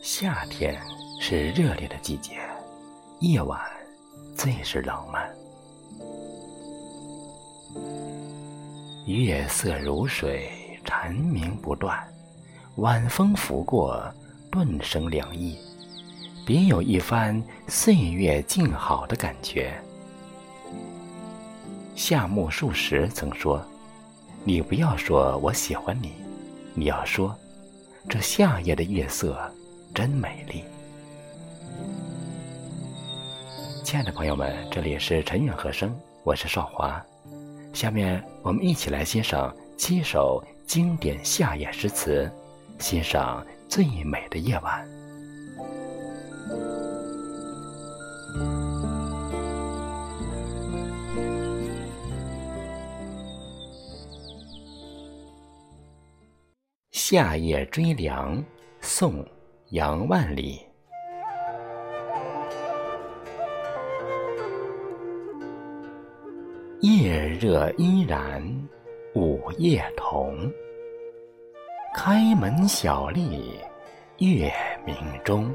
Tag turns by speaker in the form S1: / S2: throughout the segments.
S1: 夏天是热烈的季节，夜晚最是浪漫。月色如水，蝉鸣不断，晚风拂过，顿生凉意，别有一番岁月静好的感觉。夏目漱石曾说：“你不要说我喜欢你，你要说，这夏夜的月色。”真美丽，亲爱的朋友们，这里是陈远和声，我是少华。下面我们一起来欣赏七首经典夏夜诗词，欣赏最美的夜晚。夏夜追凉，宋。杨万里，夜热依然，午夜同。开门小立，月明中。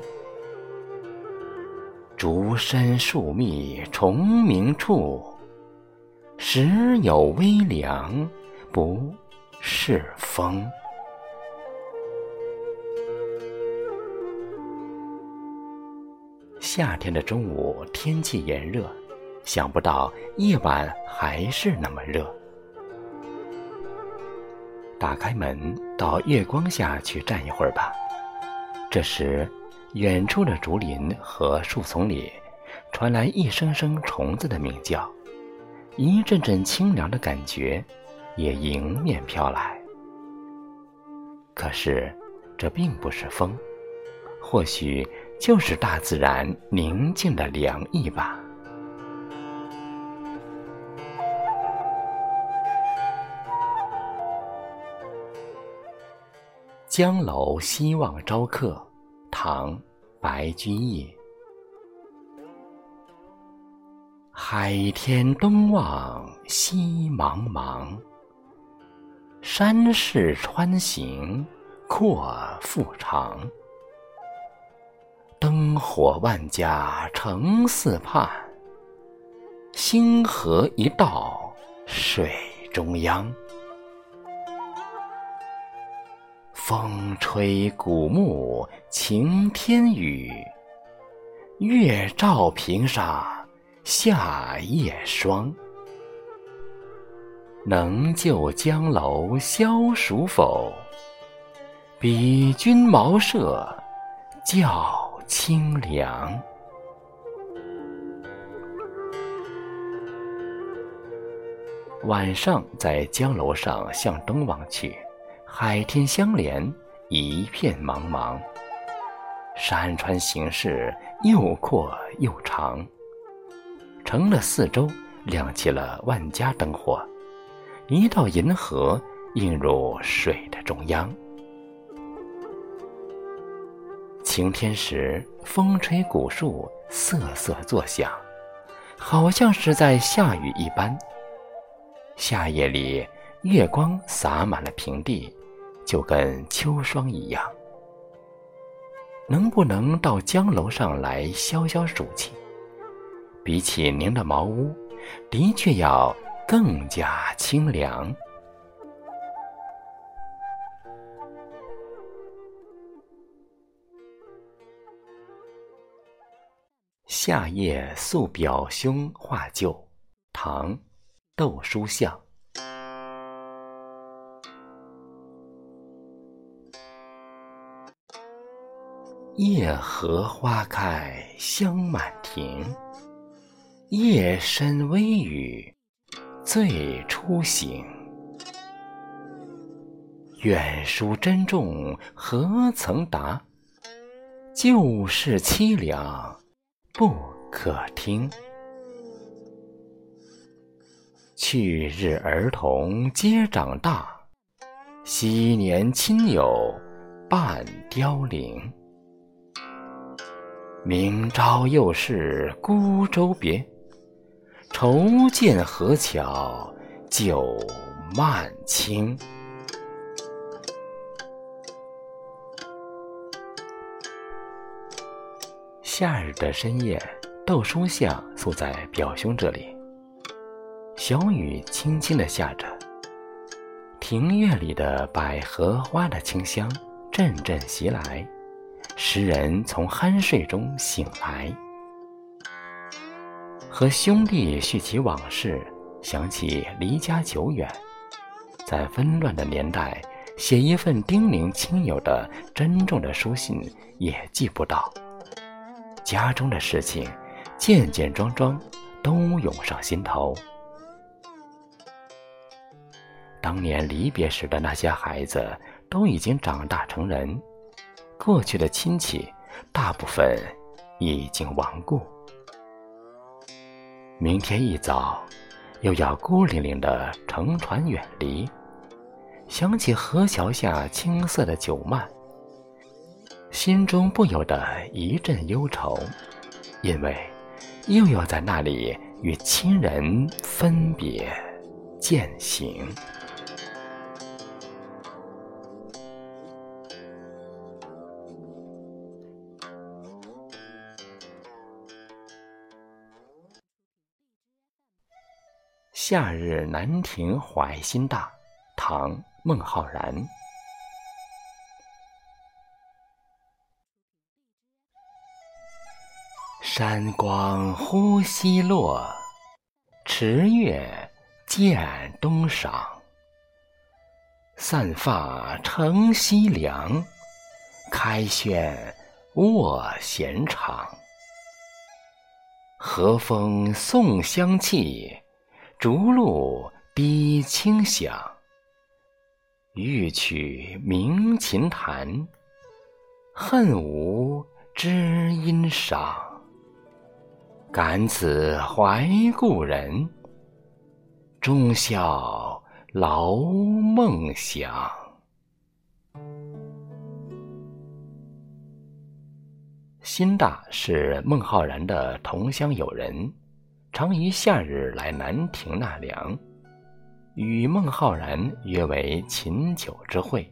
S1: 竹深树密虫鸣处，时有微凉，不是风。夏天的中午，天气炎热，想不到夜晚还是那么热。打开门，到月光下去站一会儿吧。这时，远处的竹林和树丛里，传来一声声虫子的鸣叫，一阵阵清凉的感觉也迎面飘来。可是，这并不是风，或许。就是大自然宁静的凉意吧。江楼西望朝客，唐·白居易。海天东望西茫茫，山势穿行阔腹长。灯火万家城寺畔，星河一道水中央。风吹古木晴天雨，月照平沙夏夜霜。能就江楼消暑否？比君茅舍较。清凉。晚上在江楼上向东望去，海天相连，一片茫茫。山川形势又阔又长，城的四周亮起了万家灯火，一道银河映入水的中央。晴天时，风吹古树瑟瑟作响，好像是在下雨一般。夏夜里，月光洒满了平地，就跟秋霜一样。能不能到江楼上来消消暑气？比起您的茅屋，的确要更加清凉。夏夜宿表兄画旧，唐·窦书象。夜荷花开香满庭，夜深微雨醉初醒。远书珍重何曾达？旧事凄凉。不可听。去日儿童皆长大，昔年亲友半凋零。明朝又是孤舟别，愁见河桥酒漫倾。夏日的深夜，豆书巷宿在表兄这里。小雨轻轻地下着，庭院里的百合花的清香阵阵袭来，使人从酣睡中醒来。和兄弟叙起往事，想起离家久远，在纷乱的年代，写一份叮咛亲友的珍重的书信也寄不到。家中的事情，件件桩桩，都涌上心头。当年离别时的那些孩子，都已经长大成人，过去的亲戚，大部分已经亡故。明天一早，又要孤零零的乘船远离，想起河桥下青色的酒幔。心中不由得一阵忧愁，因为又要在那里与亲人分别渐行。夏日南亭怀心大，唐·孟浩然。山光忽西落，池月渐东赏。散发乘西凉，开轩卧闲场。和风送香气，竹露滴清响。欲取鸣琴弹，恨无知音赏。感此怀故人，终宵劳梦想。辛大是孟浩然的同乡友人，常于夏日来南亭纳凉，与孟浩然约为琴酒之会。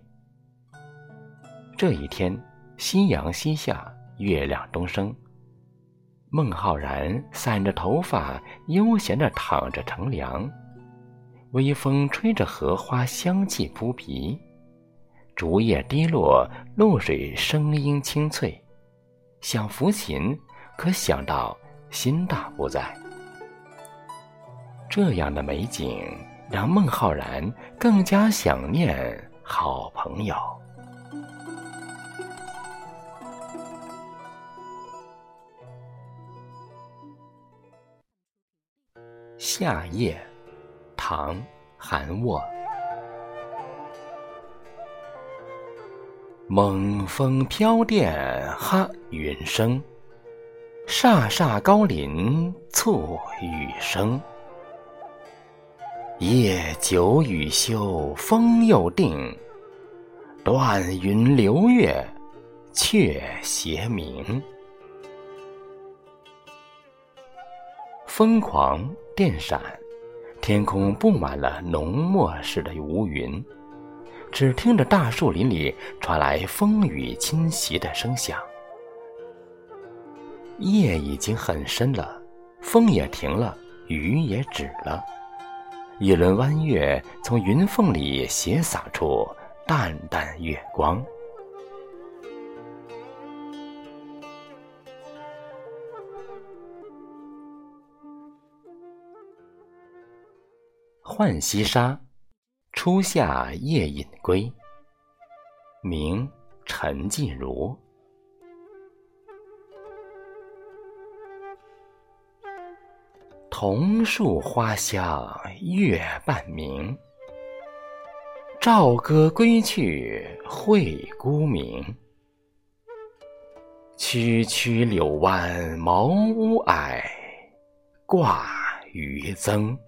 S1: 这一天，夕阳西下，月亮东升。孟浩然散着头发，悠闲地躺着乘凉，微风吹着荷花香气扑鼻，竹叶滴落，露水声音清脆。想抚琴，可想到心大不在。这样的美景让孟浩然更加想念好朋友。夏夜，唐·韩沃。猛风飘电哈云生，飒飒高林簇雨声。夜久雨休风又定，断云流月却斜明。疯狂电闪，天空布满了浓墨似的乌云，只听着大树林里传来风雨侵袭的声响。夜已经很深了，风也停了，雨也止了，一轮弯月从云缝里斜洒出淡淡月光。《浣溪沙·初夏夜饮归》明·陈静茹。桐树花香月半明，棹歌归去会孤鸣。区区柳弯茅屋矮，挂渔僧。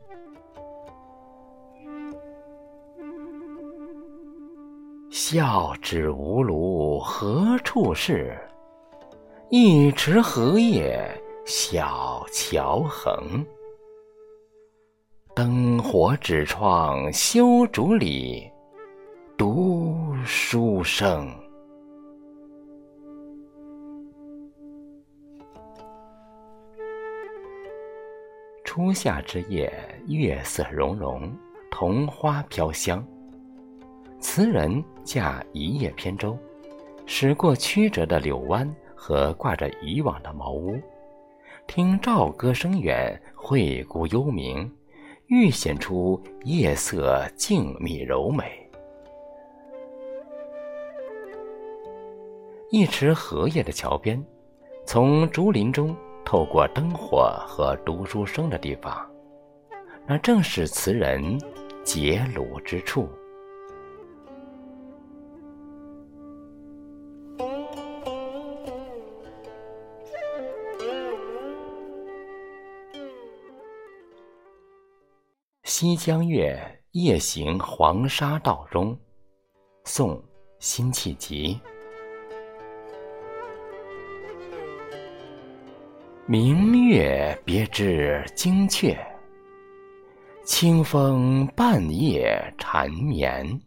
S1: 笑指无庐何处是？一池荷叶小桥横。灯火纸窗修竹里，读书声。初夏之夜，月色融融，桐花飘香。词人驾一叶扁舟，驶过曲折的柳湾和挂着渔网的茅屋，听棹歌声远，惠顾幽鸣，愈显出夜色静谧柔美。一池荷叶的桥边，从竹林中。透过灯火和读书声的地方，那正是词人结庐之处。西江月·夜行黄沙道中，宋·辛弃疾。明月别枝惊鹊，清风半夜缠绵。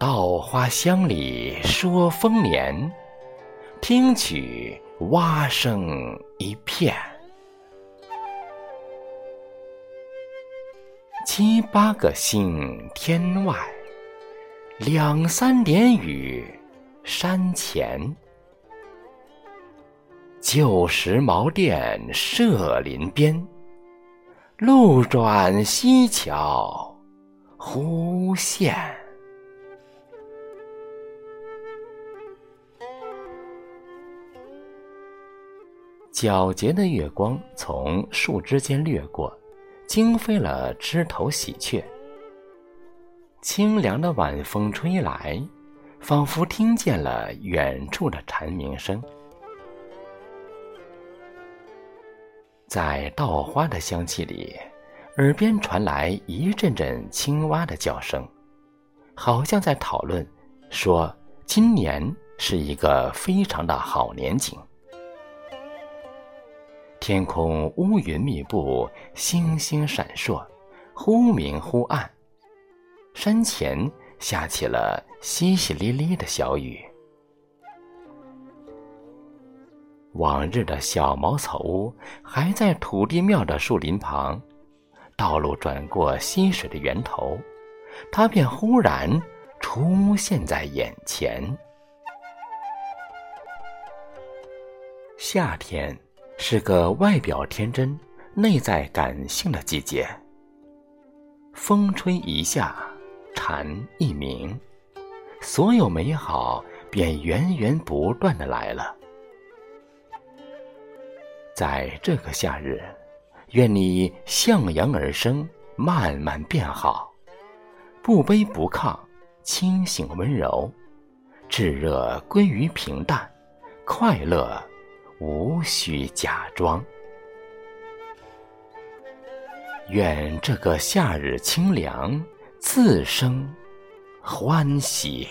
S1: 稻花香里说丰年，听取蛙声一片。七八个星天外，两三点雨山前。旧时茅店社林边，路转溪桥忽见。皎洁的月光从树枝间掠过，惊飞了枝头喜鹊。清凉的晚风吹来，仿佛听见了远处的蝉鸣声。在稻花的香气里，耳边传来一阵阵青蛙的叫声，好像在讨论，说今年是一个非常的好年景。天空乌云密布，星星闪烁，忽明忽暗。山前下起了淅淅沥沥的小雨。往日的小茅草屋还在土地庙的树林旁，道路转过溪水的源头，它便忽然出现在眼前。夏天是个外表天真、内在感性的季节。风吹一下，蝉一鸣，所有美好便源源不断的来了。在这个夏日，愿你向阳而生，慢慢变好，不卑不亢，清醒温柔，炙热归于平淡，快乐无需假装。愿这个夏日清凉，自生欢喜。